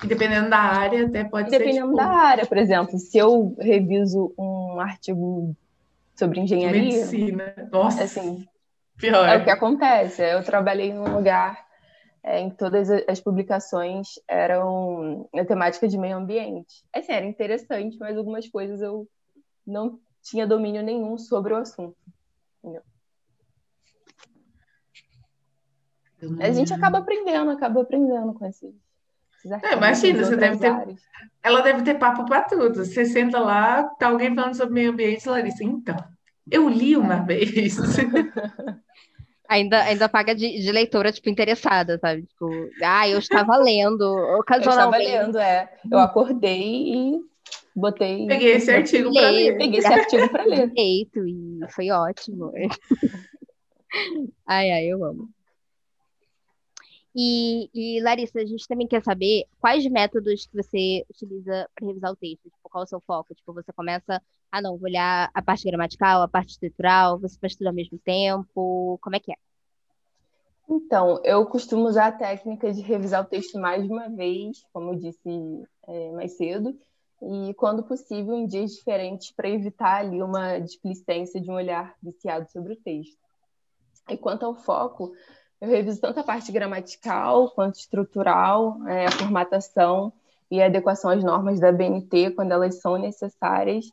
E dependendo da área, até pode dependendo ser. Dependendo tipo... da área, por exemplo, se eu reviso um artigo sobre engenharia. Medicina. Nossa. Assim, pior. É o que acontece. Eu trabalhei num lugar é, em todas as publicações eram na temática de meio ambiente. Assim, era interessante, mas algumas coisas eu não tinha domínio nenhum sobre o assunto. A gente acaba aprendendo, acaba aprendendo com esses, É, imagina, você deve ter. Áreas. Ela deve ter papo para tudo. Você senta lá, tá alguém falando sobre meio ambiente, Larissa. Então, eu li uma <laughs> vez. <laughs> Ainda, ainda paga de, de, leitora, tipo, interessada, sabe? Tipo, ah, eu estava lendo ocasionalmente. Eu estava lendo, é. Eu acordei e botei. Peguei esse artigo para ler. Peguei esse artigo para ler. <laughs> Perfeito, e foi ótimo. <laughs> ai, ai, eu amo. E, e, Larissa, a gente também quer saber quais métodos que você utiliza para revisar o texto, tipo, qual é o seu foco? Tipo, você começa, ah não, vou olhar a parte gramatical, a parte estrutural, você faz tudo ao mesmo tempo, como é que é? Então, eu costumo usar a técnica de revisar o texto mais de uma vez, como eu disse é, mais cedo, e quando possível em dias diferentes para evitar ali uma displicência de um olhar viciado sobre o texto. E quanto ao foco, eu reviso tanto a parte gramatical quanto estrutural, é, a formatação e a adequação às normas da BNT quando elas são necessárias,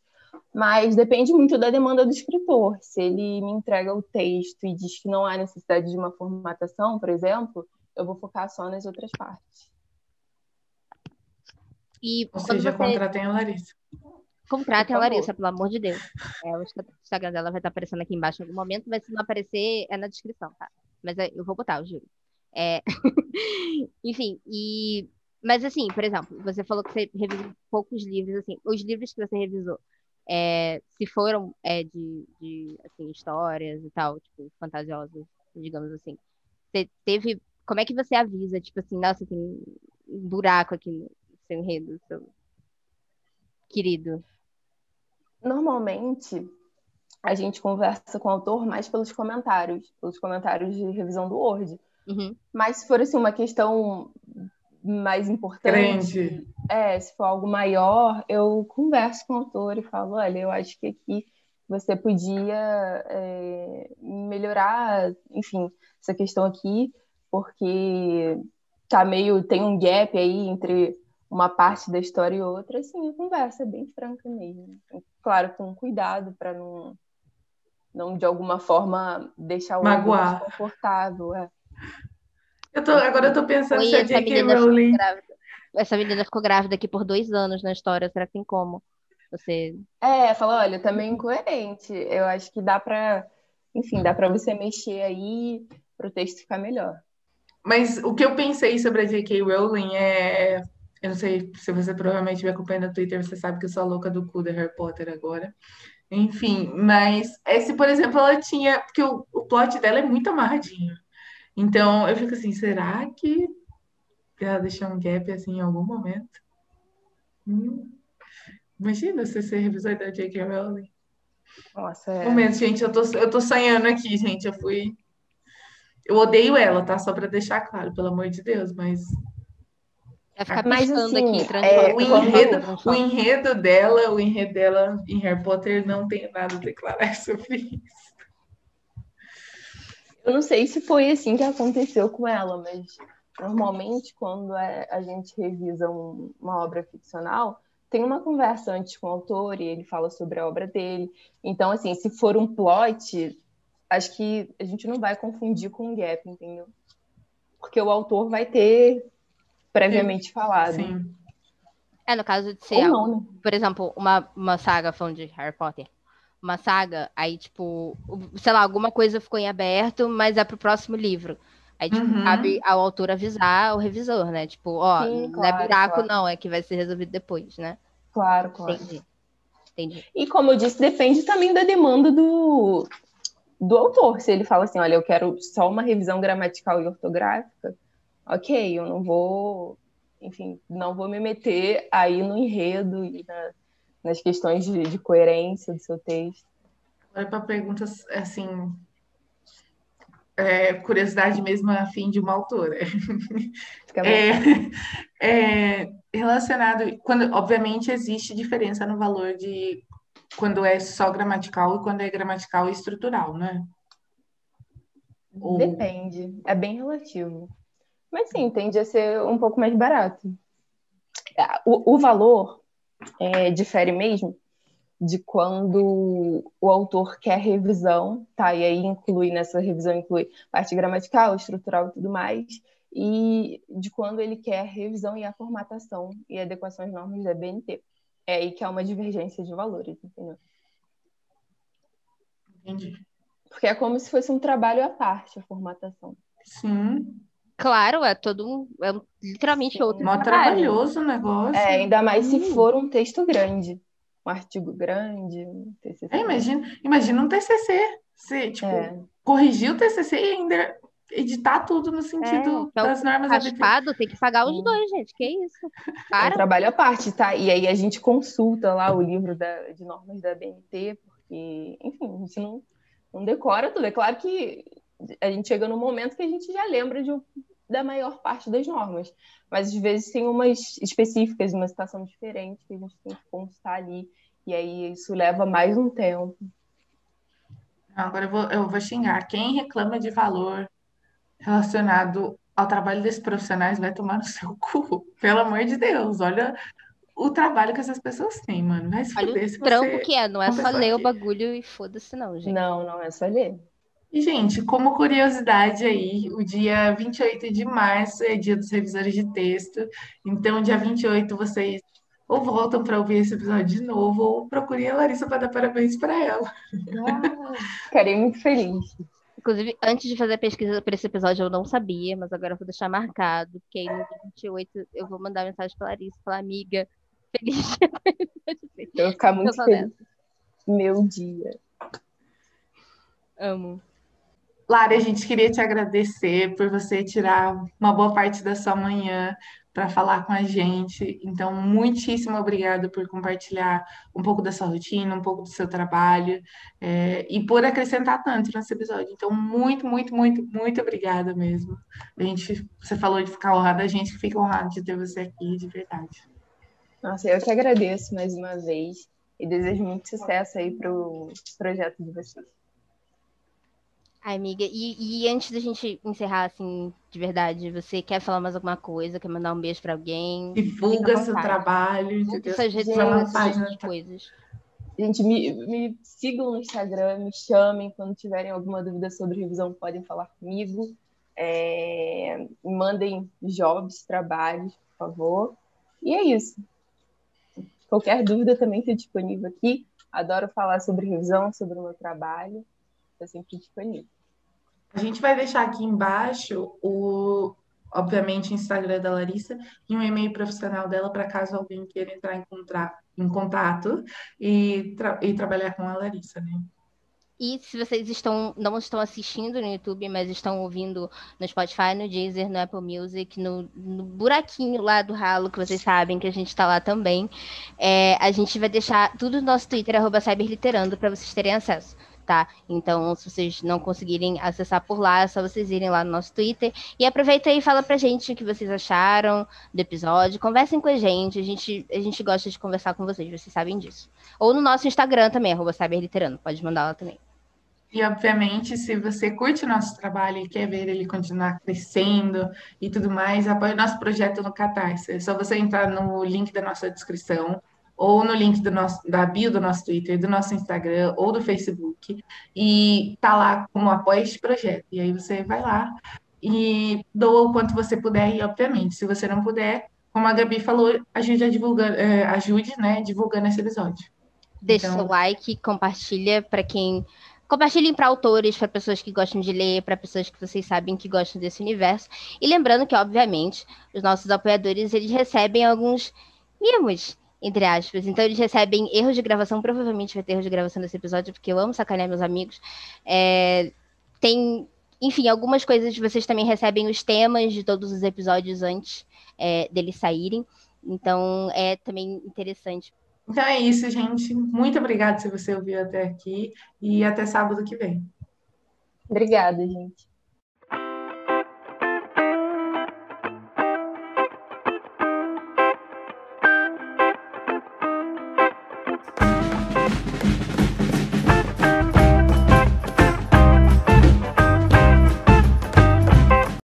mas depende muito da demanda do escritor. Se ele me entrega o texto e diz que não há necessidade de uma formatação, por exemplo, eu vou focar só nas outras partes. E Ou seja, você... contratem a Larissa. Contratem a Larissa, pelo amor de Deus. É, o Instagram dela vai estar aparecendo aqui embaixo em algum momento, mas se não aparecer, é na descrição, tá? Mas eu vou botar, eu juro. É... <laughs> Enfim, e. Mas assim, por exemplo, você falou que você revisou poucos livros, assim, os livros que você revisou, é, se foram é, de, de assim, histórias e tal, tipo, fantasiosas, digamos assim, você teve. Como é que você avisa, tipo assim, nossa, tem um buraco aqui no seu enredo, seu querido? Normalmente, a gente conversa com o autor mais pelos comentários, pelos comentários de revisão do Word. Uhum. Mas se for assim, uma questão mais importante, é, se for algo maior, eu converso com o autor e falo, olha, eu acho que aqui você podia é, melhorar, enfim, essa questão aqui, porque tá meio, tem um gap aí entre uma parte da história e outra, assim, a conversa é bem franca mesmo. Claro, com cuidado para não não de alguma forma deixar o Magoar. desconfortável. É. Eu tô, agora eu tô pensando Oi, se a J.K. Rowling... Essa menina ficou grávida aqui por dois anos na história, será que tem como? Você... É, fala, olha, também incoerente. Eu acho que dá para, enfim, dá para você mexer aí para o texto ficar melhor. Mas o que eu pensei sobre a J.K. Rowling é. Eu não sei se você provavelmente me acompanha no Twitter, você sabe que eu sou a louca do cu da Harry Potter agora. Enfim, mas esse, por exemplo, ela tinha. Porque o, o plot dela é muito amarradinho. Então eu fico assim, será que ela deixou um gap assim em algum momento? Hum. Imagina você ser revisor da J.K. Rowling. Nossa, é. Momento, gente, eu tô, eu tô sonhando aqui, gente. Eu fui. Eu odeio ela, tá? Só pra deixar claro, pelo amor de Deus, mas Vai ficar Mas, assim, aqui, é, o, enredo, o enredo dela, o enredo dela em Harry Potter não tem nada a declarar <laughs> sobre isso. Eu não sei se foi assim que aconteceu com ela, mas normalmente quando é, a gente revisa um, uma obra ficcional, tem uma conversa antes com o autor e ele fala sobre a obra dele. Então, assim, se for um plot, acho que a gente não vai confundir com um gap, entendeu? Porque o autor vai ter previamente Sim. falado. Sim. É, no caso de ser, não, né? por exemplo, uma, uma saga falando de Harry Potter. Uma saga, aí, tipo, sei lá, alguma coisa ficou em aberto, mas é pro próximo livro. Aí, tipo, uhum. cabe ao autor avisar o revisor, né? Tipo, ó, Sim, não é buraco, claro. não, é que vai ser resolvido depois, né? Claro, claro. Entendi. Entendi. E como eu disse, depende também da demanda do, do autor. Se ele fala assim, olha, eu quero só uma revisão gramatical e ortográfica, ok, eu não vou, enfim, não vou me meter aí no enredo e na, nas questões de, de, coerência do seu texto. Agora para perguntas, assim, é, curiosidade mesmo a fim de uma autora. <laughs> É, é, relacionado, quando, obviamente existe diferença no valor de quando é só gramatical e quando é gramatical e estrutural, né? Depende, é bem relativo. Mas sim, tende a ser um pouco mais barato. É, o, o valor é, difere mesmo de quando o autor quer revisão, tá? E aí inclui, nessa revisão inclui parte gramatical, estrutural e tudo mais. e de quando ele quer revisão e a formatação e adequação às normas da BNT. É aí que há uma divergência de valores, entendeu? Entendi. Porque é como se fosse um trabalho à parte a formatação. Sim. Claro, é todo um. É literalmente Sim. outro Mó trabalho. trabalhoso o negócio. É, ainda mais se Hum. for um texto grande. Um artigo grande, um TCC. É, imagina, imagina um TCC. Você, tipo, É. corrigir o TCC e ainda editar tudo no sentido é o das normas da BNT. Raspado, tem que pagar os dois, gente. Que isso? É um Para. trabalho à parte, tá? E aí a gente consulta lá o livro da- de normas da BNT, porque, enfim, a gente não, não decora tudo. É claro que a gente chega num momento que a gente já lembra de, um- da maior parte das normas, mas às vezes tem umas específicas, uma situação diferente que a gente tem que consultar ali, e aí isso leva mais um tempo. Agora eu vou, eu vou xingar. Quem reclama de valor relacionado ao trabalho desses profissionais vai tomar no seu cu. <laughs> Pelo amor de Deus, olha o trabalho que essas pessoas têm, mano. Vai se Olha fuder o se trampo você... que é. Não é só ler o que- bagulho e foda-se, não, gente. Não, não é só ler. E, gente, como curiosidade aí, o dia 28 de março é dia dos revisores de texto. Então, dia 28, vocês ou voltam para ouvir esse episódio de novo, ou procurem a Larissa para dar parabéns para ela. Ah, ficarei muito feliz. Inclusive, antes de fazer a pesquisa para esse episódio, eu não sabia, mas agora eu vou deixar marcado, porque aí no dia 28 eu vou mandar mensagem pra Larissa, falar, amiga, feliz <laughs> dia. Eu vou ficar muito feliz. Meu dia. Amo. Lara, a gente queria te agradecer por você tirar uma boa parte da sua manhã para falar com a gente. Então, muitíssimo obrigada por compartilhar um pouco da sua rotina, um pouco do seu trabalho, é, e por acrescentar tanto nesse episódio. Então, muito, muito, muito, muito obrigada mesmo. A gente, você falou de ficar honrada, a gente fica honrado de ter você aqui, de verdade. Nossa, eu que agradeço mais uma vez e desejo muito sucesso aí pro projeto de vocês. Ai, amiga, e, e antes da gente encerrar, assim, de verdade, você quer falar mais alguma coisa? Quer mandar um beijo pra alguém? Divulga seu trabalho, Divulga entendeu? suas redes sociais, página essas coisas. Gente, me, me sigam no Instagram, me chamem quando tiverem alguma dúvida sobre revisão, podem falar comigo. É, mandem jobs, trabalhos, por favor. E é isso. Qualquer dúvida também estou disponível aqui. Adoro falar sobre revisão, sobre o meu trabalho. Estou sempre disponível. A gente vai deixar aqui embaixo o, obviamente, o Instagram da Larissa e um e-mail profissional dela para caso alguém queira entrar em, contra- em contato e, tra- e trabalhar com a Larissa, né? E se vocês estão, não estão assistindo no YouTube, mas estão ouvindo no Spotify, no Deezer, no Apple Music, no, no buraquinho lá do ralo, que vocês sabem que a gente está lá também, é, a gente vai deixar tudo no nosso Twitter, arroba Cyberliterando, para vocês terem acesso. Tá? Então, se vocês não conseguirem acessar por lá, é só vocês irem lá no nosso Twitter. E aproveita aí e fala pra gente o que vocês acharam do episódio. Conversem com a gente. A gente, a gente gosta de conversar com vocês, vocês sabem disso. Ou no nosso Instagram também, arroba Cyberliterando. Pode mandar lá também. E, obviamente, se você curte o nosso trabalho e quer ver ele continuar crescendo e tudo mais, apoie o nosso projeto no Catarse. É só você entrar no link da nossa descrição ou no link do nosso, da bio do nosso Twitter, do nosso Instagram ou do Facebook e tá lá como apoia este projeto. E aí você vai lá e doa o quanto você puder e, obviamente, se você não puder, como a Gabi falou, ajude a divulgar, é, ajude, né, divulgando esse episódio. Deixa Então- seu like, compartilha para quem. Compartilhem para autores, para pessoas que gostam de ler, para pessoas que vocês sabem que gostam desse universo. E lembrando que, obviamente, os nossos apoiadores eles recebem alguns mimos, entre aspas. Então, eles recebem erros de gravação. Provavelmente vai ter erros de gravação nesse episódio, porque eu amo sacanear meus amigos. É, tem, enfim, algumas coisas vocês também recebem os temas de todos os episódios antes é, deles saírem. Então, é também interessante Então é isso, gente. Muito obrigada se você ouviu até aqui e até sábado que vem. Obrigada, gente.